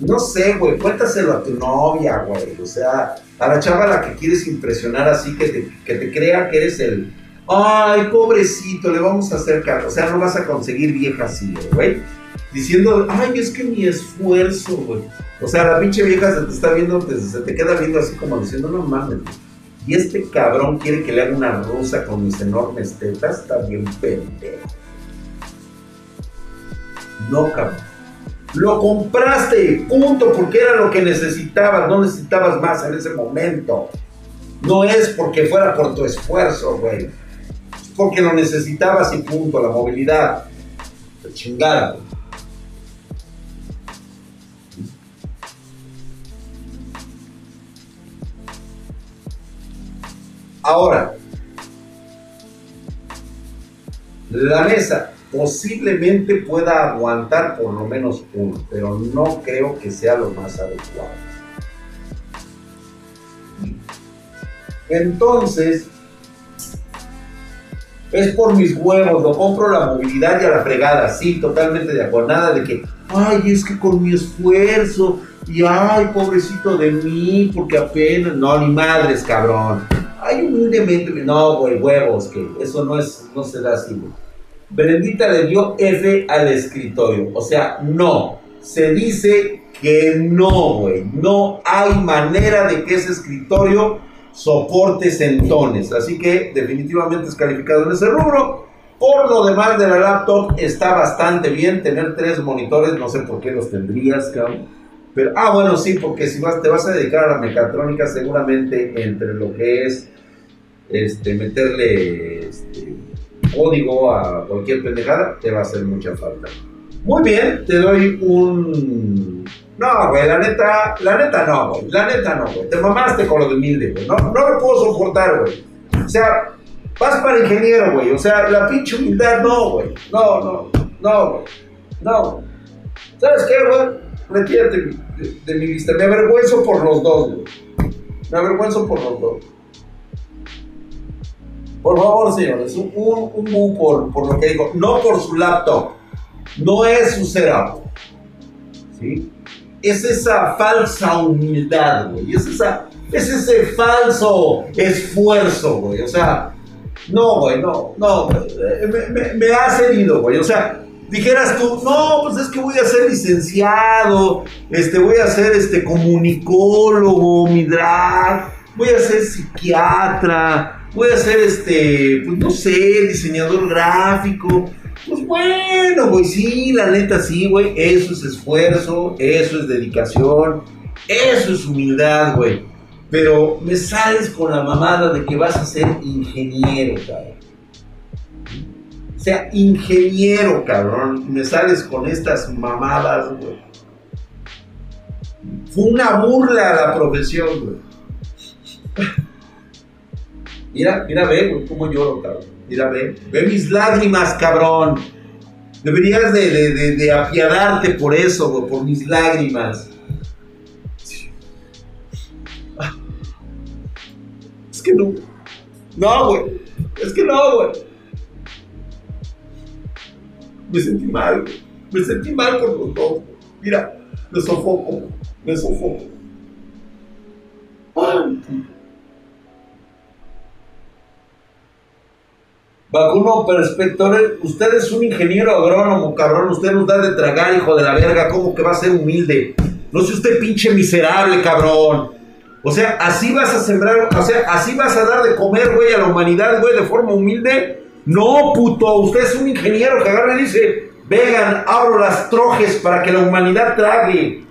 no sé, güey, cuéntaselo a tu novia, güey. O sea, a la chava a la que quieres impresionar así, que te, que te crea que eres el, ay, pobrecito, le vamos a hacer. O sea, no vas a conseguir vieja así, güey. Diciendo, ay, es que mi esfuerzo, güey. O sea, la pinche vieja se te está viendo, se te queda viendo así como diciendo, no mames, y este cabrón quiere que le haga una rusa con mis enormes tetas, bien pendejo. No, cabrón. Lo compraste, punto, porque era lo que necesitabas, no necesitabas más en ese momento. No es porque fuera por tu esfuerzo, güey. Es porque lo necesitabas y punto, la movilidad. Chingada, Ahora, la mesa posiblemente pueda aguantar por lo menos uno, pero no creo que sea lo más adecuado. Entonces, es por mis huevos, lo compro la movilidad y a la fregada, sí, totalmente de acuerdo, nada de que, ay, es que con mi esfuerzo, y ay, pobrecito de mí, porque apenas, no, ni madres, cabrón hay humildemente, no, güey, huevos, que eso no, es, no se da así, güey. Brendita le dio F al escritorio, o sea, no. Se dice que no, güey. No hay manera de que ese escritorio soporte centones. Así que definitivamente es calificado en ese rubro. Por lo demás de la laptop está bastante bien. Tener tres monitores, no sé por qué los tendrías, cabrón. Pero, ah, bueno, sí, porque si vas, te vas a dedicar a la mecatrónica, seguramente entre lo que es este, meterle este, código a cualquier pendejada, te va a hacer mucha falta. Muy bien, te doy un... No, güey, la neta, la neta no, güey, la neta no, güey. Te mamaste con lo de humilde, güey. No, no me puedo soportar, güey. O sea, vas para ingeniero, güey. O sea, la pinche humildad, no, güey. No, no, no, güey. No. ¿Sabes qué, güey? Retírate de, mi vista. Me avergüenzo por los dos, güey. Me avergüenzo por los dos. Por favor, señores, un, un, por, por lo que digo, no por su laptop, no es su setup. ¿Sí? Es esa falsa humildad, güey. Es, esa, es ese falso esfuerzo, güey. O sea, no, güey, no, no. Me, me, me has herido, güey. O sea, dijeras tú, no, pues es que voy a ser licenciado, este, voy a ser este comunicólogo, mi drag, voy a ser psiquiatra, voy a ser este, pues no sé, diseñador gráfico. Pues bueno, güey, sí, la neta sí, güey, eso es esfuerzo, eso es dedicación, eso es humildad, güey. Pero me sales con la mamada de que vas a ser ingeniero, cabrón. Sea, ingeniero, cabrón. Me sales con estas mamadas, güey. Fue una burla a la profesión, güey. Mira, mira, ve, güey, cómo lloro, cabrón. Mira, ve. Ve mis lágrimas, cabrón. Deberías de, de apiadarte por eso, güey, por mis lágrimas. que no. No, güey. Es que no, güey. Me sentí mal. Me sentí mal por los dos. Mira, me sofoco. Me sofoco. Ay, Vacuno Perspector, usted es un ingeniero agrónomo, cabrón. Usted nos da de tragar, hijo de la verga. ¿Cómo que va a ser humilde? No sé usted pinche miserable, cabrón. O sea, así vas a sembrar, o sea, así vas a dar de comer, güey, a la humanidad, güey, de forma humilde. No, puto, usted es un ingeniero que agarra y dice, vegan, abro las trojes para que la humanidad trague.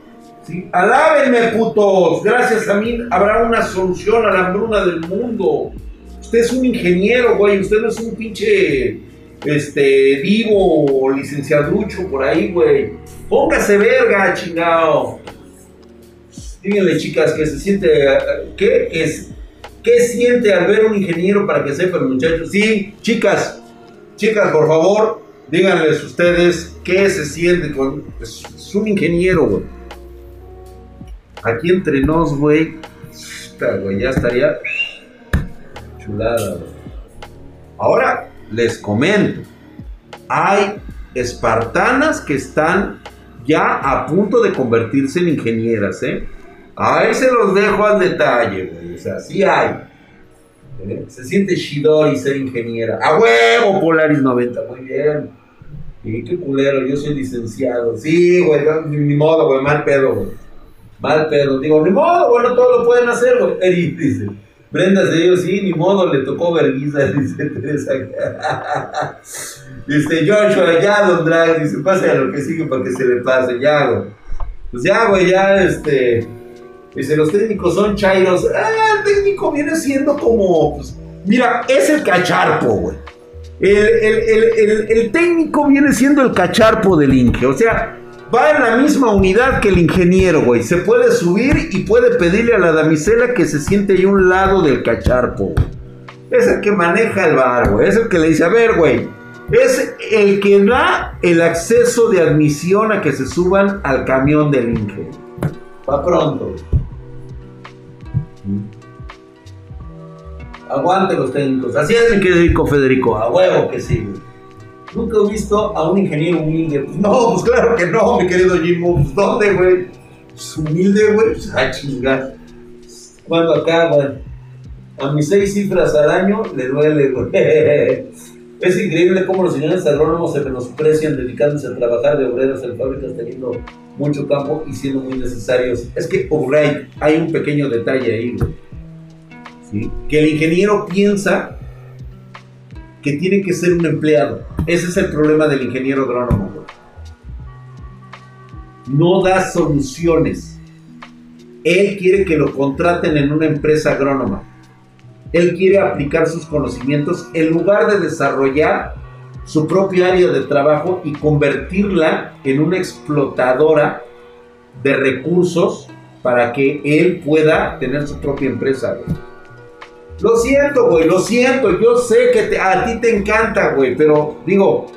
¿Sí? Alábenme, putos. Gracias a mí habrá una solución a la hambruna del mundo. Usted es un ingeniero, güey. Usted no es un pinche este, vivo licenciaducho por ahí, güey. Póngase verga, chingado. Díganle, chicas, que se siente. ¿Qué es? ¿Qué siente al ver un ingeniero para que sepan, muchachos? Sí, chicas, chicas, por favor, díganles ustedes qué se siente con. Es, un ingeniero, güey. Aquí entre nos, güey. Ya estaría chulada, güey. Ahora les comento. Hay espartanas que están ya a punto de convertirse en ingenieras, ¿eh? Ahí se los dejo al detalle, güey. O sea, sí hay. ¿Eh? Se siente y ser ingeniera. ¡A huevo, Polaris 90! Muy bien. Y qué culero, yo soy licenciado. Sí, güey, ni modo, güey, mal pedo, güey. Mal pedo. Digo, ni modo, bueno, todo lo pueden hacer, güey. Eri dice. Brenda se dijo, sí, ni modo, le tocó vergüenza, dice Teresa. dice Joshua, ya, don Drag, dice, pase a lo que sigue para que se le pase, ya, güey. Pues ya, güey, ya, este Dice, los técnicos son chairos. Ah, el técnico viene siendo como. Pues, mira, es el cacharpo, güey. El, técnico viene siendo el cacharpo del Inge. O sea, va en la misma unidad que el ingeniero, güey. Se puede subir y puede pedirle a la damisela que se siente ahí un lado del cacharpo, Es el que maneja el bar, güey. Es el que le dice, a ver, güey. Es el que da el acceso de admisión a que se suban al camión del Inge. Va pronto. Aguante los técnicos. Así es, mi querido Federico. A huevo que sí, Nunca he visto a un ingeniero humilde. No, pues claro que no, mi querido Jimbo. Pues ¿dónde, güey? Pues humilde, güey. Pues ay, chingar. Cuando acá, güey. A mis seis cifras al año le duele, güey. Es increíble cómo los señores agrónomos se menosprecian dedicándose a trabajar de obreros en fábricas teniendo mucho campo y siendo muy necesarios. Es que, O'Reilly, hay un pequeño detalle ahí, güey que el ingeniero piensa que tiene que ser un empleado. Ese es el problema del ingeniero agrónomo. No da soluciones. Él quiere que lo contraten en una empresa agrónoma. Él quiere aplicar sus conocimientos en lugar de desarrollar su propia área de trabajo y convertirla en una explotadora de recursos para que él pueda tener su propia empresa. Lo siento, güey, lo siento. Yo sé que a ti te encanta, güey, pero digo,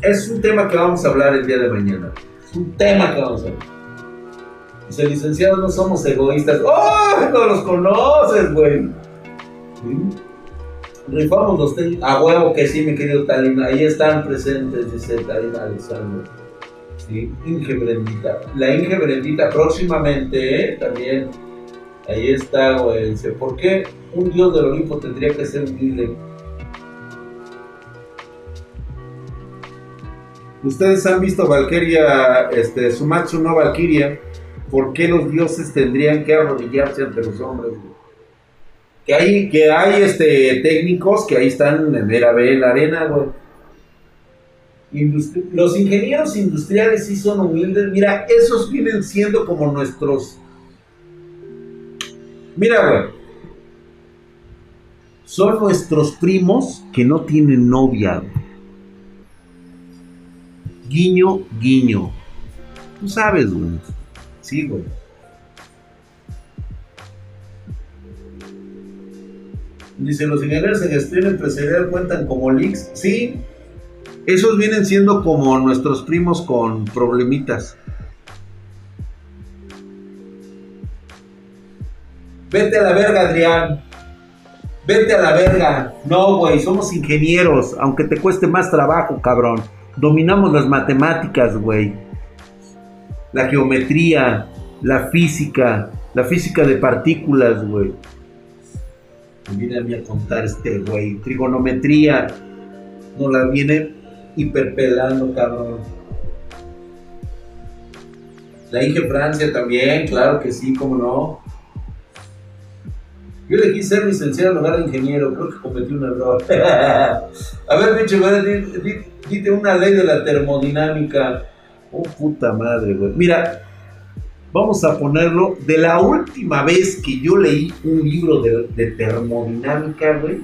es un tema que vamos a hablar el día de mañana. Es un tema que vamos a hablar. Dice, licenciados, no somos egoístas. ¡Oh! No los conoces, güey. Rifamos los técnicos. A huevo que sí, mi querido Talina. Ahí están presentes, dice Talina Alexander. Sí, Inge Brendita. La Inge Brendita próximamente, ¿eh? También Ahí está, güey. Dice, ¿por qué un dios del Olimpo tendría que ser humilde? Ustedes han visto Valkyria, este, Sumatsu no Valkyria. ¿Por qué los dioses tendrían que arrodillarse ante los hombres? Que hay, que hay este, técnicos que ahí están en Vera B, la arena, güey. los ingenieros industriales sí son humildes. Mira, esos vienen siendo como nuestros. Mira, güey. Son nuestros primos que no tienen novia. Guiño, guiño. Tú sabes, güey. Sí, güey. Dice, los ingenieros en gestión empresarial cuentan como leaks. Sí, esos vienen siendo como nuestros primos con problemitas. Vete a la verga, Adrián. Vete a la verga. No, güey, somos ingenieros, aunque te cueste más trabajo, cabrón. Dominamos las matemáticas, güey. La geometría, la física, la física de partículas, güey. Viene a contar este güey. Trigonometría. No la viene hiperpelando, cabrón. La dije Francia también, claro que sí, cómo no. Yo elegí ser licenciado en lugar de ingeniero, creo que cometí un error. a ver, pinche, dite una ley de la termodinámica. Oh, puta madre, güey. Mira, vamos a ponerlo, de la última vez que yo leí un libro de, termodinámica, güey,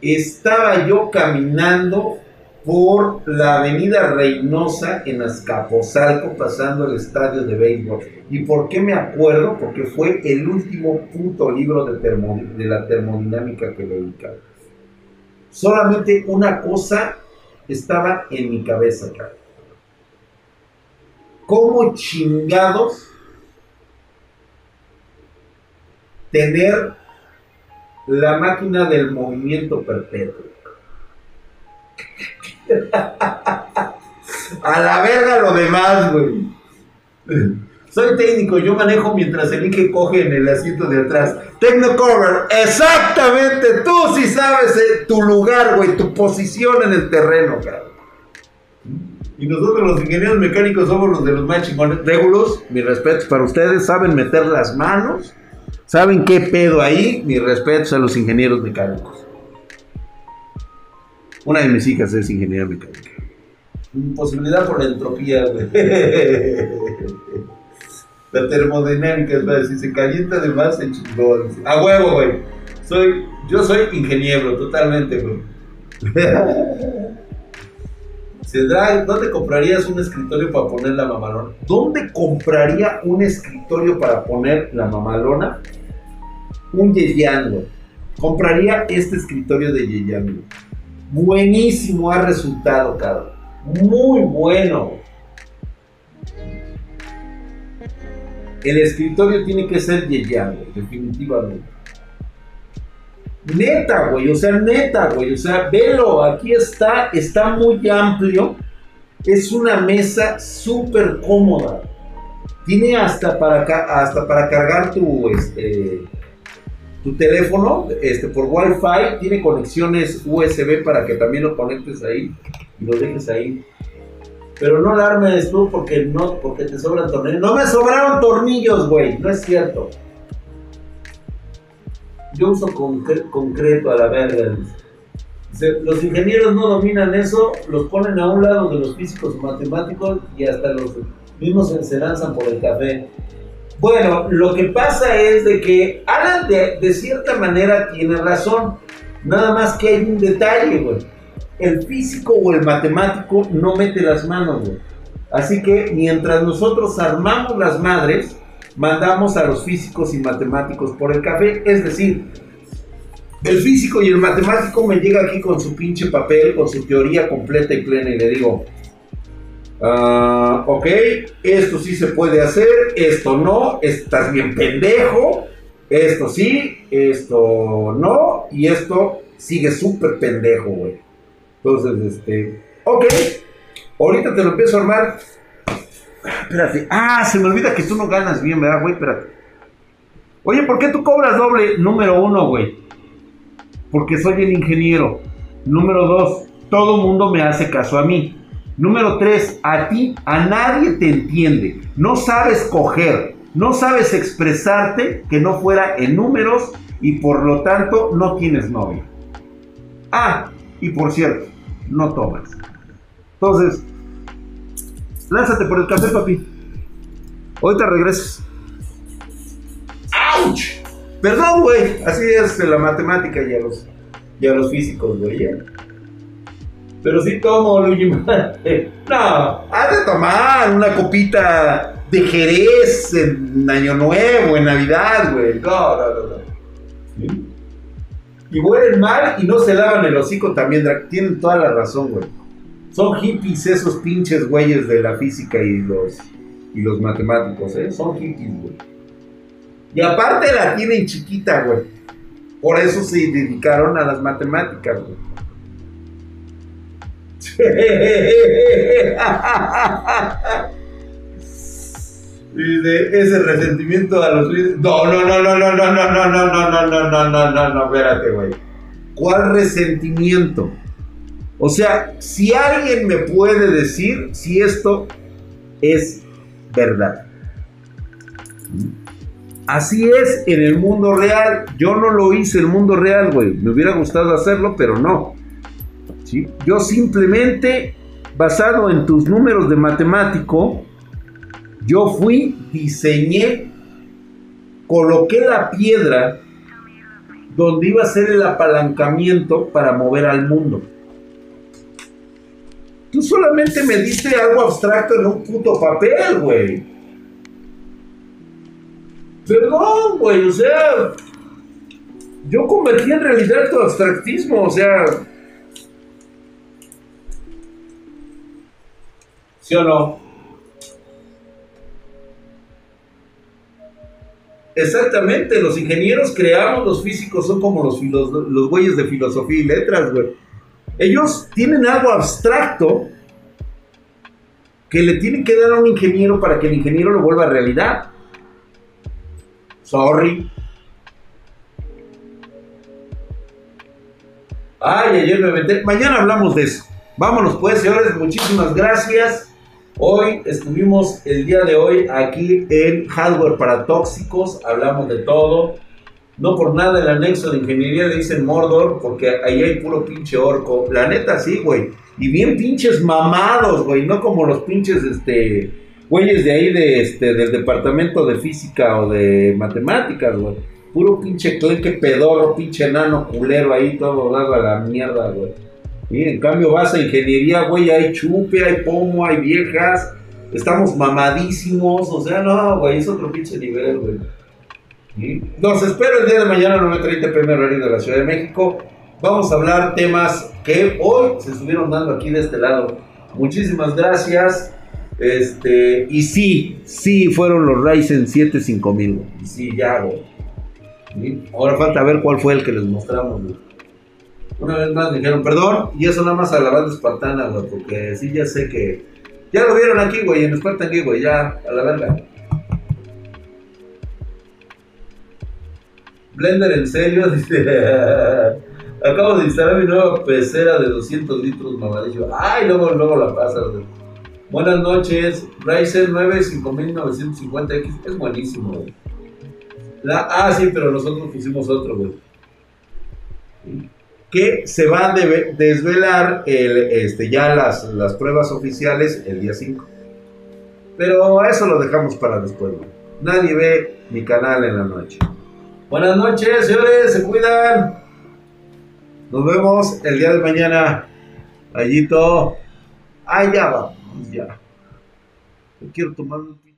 estaba yo caminando por la avenida Reynosa en Azcapotzalco pasando el estadio de béisbol. ¿Y por qué me acuerdo? Porque fue el último puto libro de, la termodinámica que leí. Solamente una cosa estaba en mi cabeza, cabrón cómo chingados tener la máquina del movimiento perpetuo. A la verga lo demás, güey. Soy técnico, yo manejo mientras el Ike coge en el asiento de atrás. Technocover, exactamente, tú sí sabes eh, tu lugar, güey, tu posición en el terreno, cabrón. Y nosotros los ingenieros mecánicos somos los de los más chingones. Regulos, mi respeto para ustedes, saben meter las manos, saben qué pedo ahí, mi respeto a los ingenieros mecánicos. Una de mis hijas es ingeniera mecánica. Posibilidad por la entropía, güey. La termodinámica es para si se calienta de más, se chingó. A huevo, güey. Soy, yo soy ingeniero, totalmente, güey. ¿dónde comprarías un escritorio para poner la mamalona? ¿Dónde compraría un escritorio para poner la mamalona? Un Yeyan, Compraría este escritorio de Yeyan, Buenísimo ha resultado, cabrón. Muy bueno. El escritorio tiene que ser Yeyan, definitivamente. Neta, güey, o sea, neta, güey, o sea, velo, aquí está, está muy amplio. Es una mesa súper cómoda. Tiene hasta para, hasta para cargar tu, este, tu teléfono este, por Wi-Fi. Tiene conexiones USB para que también lo conectes ahí y lo dejes ahí. Pero no la tú porque, no, porque te sobran tornillos. No me sobraron tornillos, güey, no es cierto. Yo uso concreto a la verga. Los ingenieros no dominan eso, los ponen a un lado de los físicos matemáticos y hasta los mismos se, lanzan por el café. Bueno, lo que pasa es de que Alan de, cierta manera tiene razón. Nada más que hay un detalle, güey. El físico o el matemático no mete las manos, güey. Así que mientras nosotros armamos las madres, mandamos a los físicos y matemáticos por el café. Es decir, el físico y el matemático me llega aquí con su pinche papel, con su teoría completa y plena y le digo, ah, ok, esto sí se puede hacer, esto no, estás bien pendejo, esto sí, esto no, y esto sigue súper pendejo, güey. Entonces, este, ok, ahorita te lo empiezo a armar Espérate. Ah, se me olvida que tú no ganas bien, ¿verdad, güey? Espérate. Oye, ¿por qué tú cobras doble? Número uno, güey. Porque soy el ingeniero. Número dos, todo mundo me hace caso a mí. Número tres, a ti, a nadie te entiende. No sabes coger, no sabes expresarte que no fuera en números y por lo tanto no tienes novia. Ah, y por cierto, no tomas. Entonces, lánzate por el café, papi. Ahorita regresas. ¡Auch! Perdón, güey. Así es la matemática y los, y a los físicos, güey. Pero sí tomo, Luigi. no, has de tomar una copita de Jerez en Año Nuevo, en Navidad, güey. No, no, no, no. Y huelen mal y no se lavan el hocico también. Tienen toda la razón, güey. Son hippies esos pinches güeyes de la física y los, y los matemáticos, ¿eh? Son hippies, güey. Y aparte la tienen chiquita, güey. Por eso se dedicaron a las matemáticas, güey. Ese resentimiento a los No, no, no, no, no, no, no, no, no, no, no, no, no, no, no, no, espérate, güey. ¿Cuál resentimiento? O sea, si alguien me puede decir si esto es verdad. Así es en el mundo real. Yo no lo hice en el mundo real, güey. Me hubiera gustado hacerlo, pero no. Yo simplemente, basado en tus números de matemático, yo fui, diseñé, coloqué la piedra donde iba a ser el apalancamiento para mover al mundo. Tú solamente me diste algo abstracto en un puto papel, güey. Perdón, güey, o sea, yo convertí en realidad tu abstractismo, o sea... ¿Sí o no? Exactamente, los ingenieros creamos, los físicos son como los, los güeyes de filosofía y letras, güey. Ellos tienen algo abstracto que le tienen que dar a un ingeniero para que el ingeniero lo vuelva realidad. Sorry. Ay, ayer me metí. Mañana hablamos de eso. Vámonos pues, señores. Muchísimas gracias. Hoy estuvimos el día de hoy aquí en Hardware para Tóxicos. Hablamos de todo. No por nada el anexo de ingeniería le dicen Mordor, porque ahí hay puro pinche orco. La neta sí, güey. Y bien pinches mamados, güey. No como los pinches, este, güeyes de ahí de, este, del departamento de física o de matemáticas, güey. Puro pinche cleque pedorro, pinche enano culero ahí, todo dado a la mierda, güey. Y en cambio vas a ingeniería, güey, hay chupe, hay pomo, hay viejas. Estamos mamadísimos, o sea, no, güey, es otro pinche nivel, güey. Nos espero el día de mañana a 9.30 primer horario de la Ciudad de México. Vamos a hablar temas que hoy se estuvieron dando aquí de este lado. Muchísimas gracias. Este, y sí, sí fueron los Ryzen 7 5000. Sí, ya, güey. Ahora falta ver cuál fue el que les mostramos, Una vez más dijeron, perdón, y eso nada más a la banda espartana, güey, porque sí ya sé que. Ya lo vieron aquí, güey, en Spartan güey, ya, a la verga. Blender en serio, dice. Acabo de instalar mi nueva pecera de 200 litros mamadillo. Ay, luego, luego la pasas, Buenas noches. Ryzen 9 5950X es buenísimo, güey. Ah, sí, pero nosotros pusimos otro, güey. Que se va a desvelar el, este, ya las, pruebas oficiales el día 5. Pero eso lo dejamos para después, güey. Nadie ve mi canal en la noche. Buenas noches, señores, se cuidan. Nos vemos el día de mañana. Allito. Ya vamos, ya. quiero tomar un.